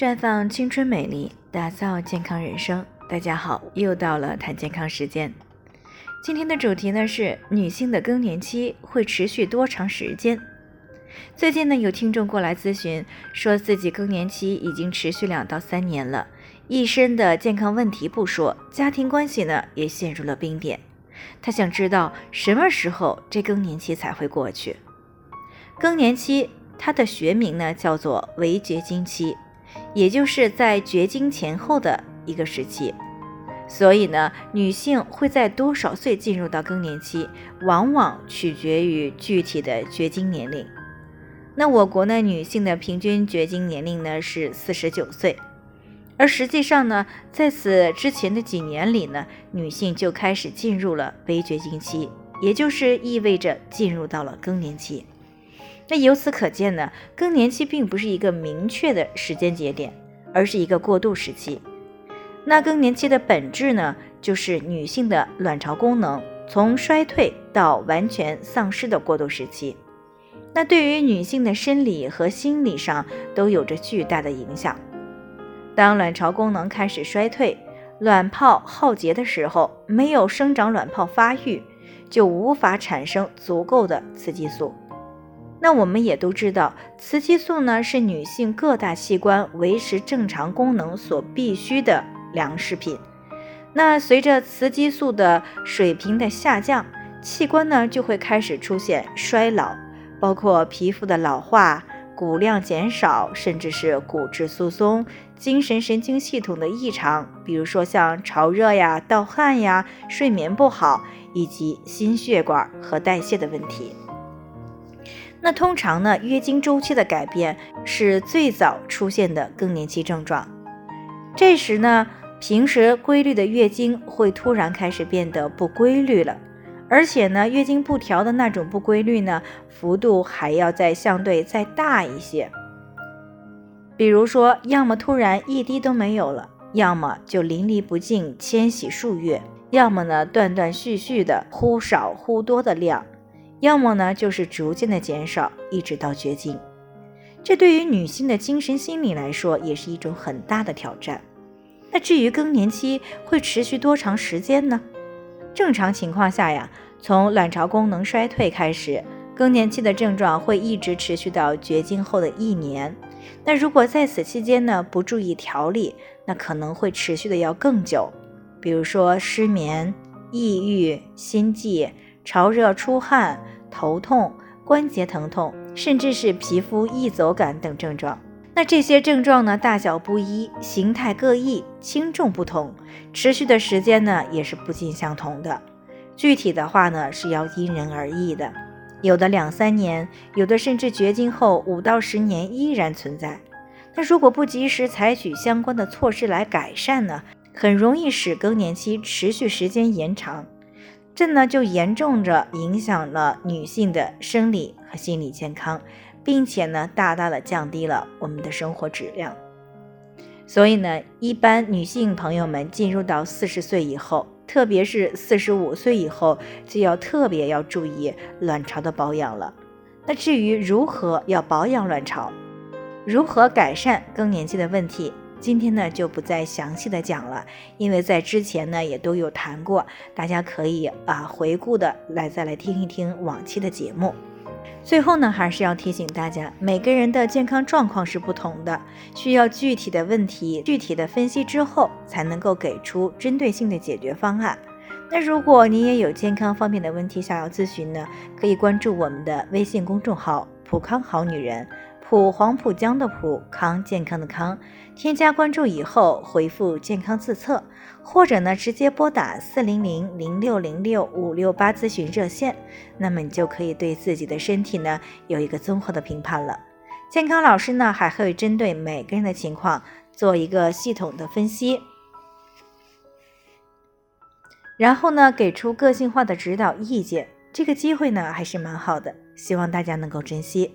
绽放青春美丽，打造健康人生。大家好，又到了谈健康时间。今天的主题呢是女性的更年期会持续多长时间？最近呢有听众过来咨询，说自己更年期已经持续两到三年了，一身的健康问题不说，家庭关系呢也陷入了冰点。他想知道什么时候这更年期才会过去？更年期它的学名呢叫做围绝经期。也就是在绝经前后的一个时期，所以呢，女性会在多少岁进入到更年期，往往取决于具体的绝经年龄。那我国呢，女性的平均绝经年龄呢是四十九岁，而实际上呢，在此之前的几年里呢，女性就开始进入了微绝经期，也就是意味着进入到了更年期。那由此可见呢，更年期并不是一个明确的时间节点，而是一个过渡时期。那更年期的本质呢，就是女性的卵巢功能从衰退到完全丧失的过渡时期。那对于女性的生理和心理上都有着巨大的影响。当卵巢功能开始衰退，卵泡耗竭的时候，没有生长卵泡发育，就无法产生足够的雌激素。那我们也都知道，雌激素呢是女性各大器官维持正常功能所必需的粮食品。那随着雌激素的水平的下降，器官呢就会开始出现衰老，包括皮肤的老化、骨量减少，甚至是骨质疏松、精神神经系统的异常，比如说像潮热呀、盗汗呀、睡眠不好，以及心血管和代谢的问题。那通常呢，月经周期的改变是最早出现的更年期症状。这时呢，平时规律的月经会突然开始变得不规律了，而且呢，月经不调的那种不规律呢，幅度还要再相对再大一些。比如说，要么突然一滴都没有了，要么就淋漓不尽，千洗数月，要么呢，断断续续的忽少忽多的量。要么呢，就是逐渐的减少，一直到绝经。这对于女性的精神心理来说，也是一种很大的挑战。那至于更年期会持续多长时间呢？正常情况下呀，从卵巢功能衰退开始，更年期的症状会一直持续到绝经后的一年。那如果在此期间呢，不注意调理，那可能会持续的要更久。比如说失眠、抑郁、心悸。潮热、出汗、头痛、关节疼痛，甚至是皮肤易走感等症状。那这些症状呢，大小不一，形态各异，轻重不同，持续的时间呢，也是不尽相同的。具体的话呢，是要因人而异的，有的两三年，有的甚至绝经后五到十年依然存在。那如果不及时采取相关的措施来改善呢，很容易使更年期持续时间延长。这呢就严重着影响了女性的生理和心理健康，并且呢大大的降低了我们的生活质量。所以呢，一般女性朋友们进入到四十岁以后，特别是四十五岁以后，就要特别要注意卵巢的保养了。那至于如何要保养卵巢，如何改善更年期的问题？今天呢就不再详细的讲了，因为在之前呢也都有谈过，大家可以啊回顾的来再来听一听往期的节目。最后呢还是要提醒大家，每个人的健康状况是不同的，需要具体的问题具体的分析之后，才能够给出针对性的解决方案。那如果您也有健康方面的问题想要咨询呢，可以关注我们的微信公众号“普康好女人”。普黄浦江的普康健康的康，添加关注以后回复健康自测，或者呢直接拨打四零零零六零六五六八咨询热线，那么你就可以对自己的身体呢有一个综合的评判了。健康老师呢还会针对每个人的情况做一个系统的分析，然后呢给出个性化的指导意见。这个机会呢还是蛮好的，希望大家能够珍惜。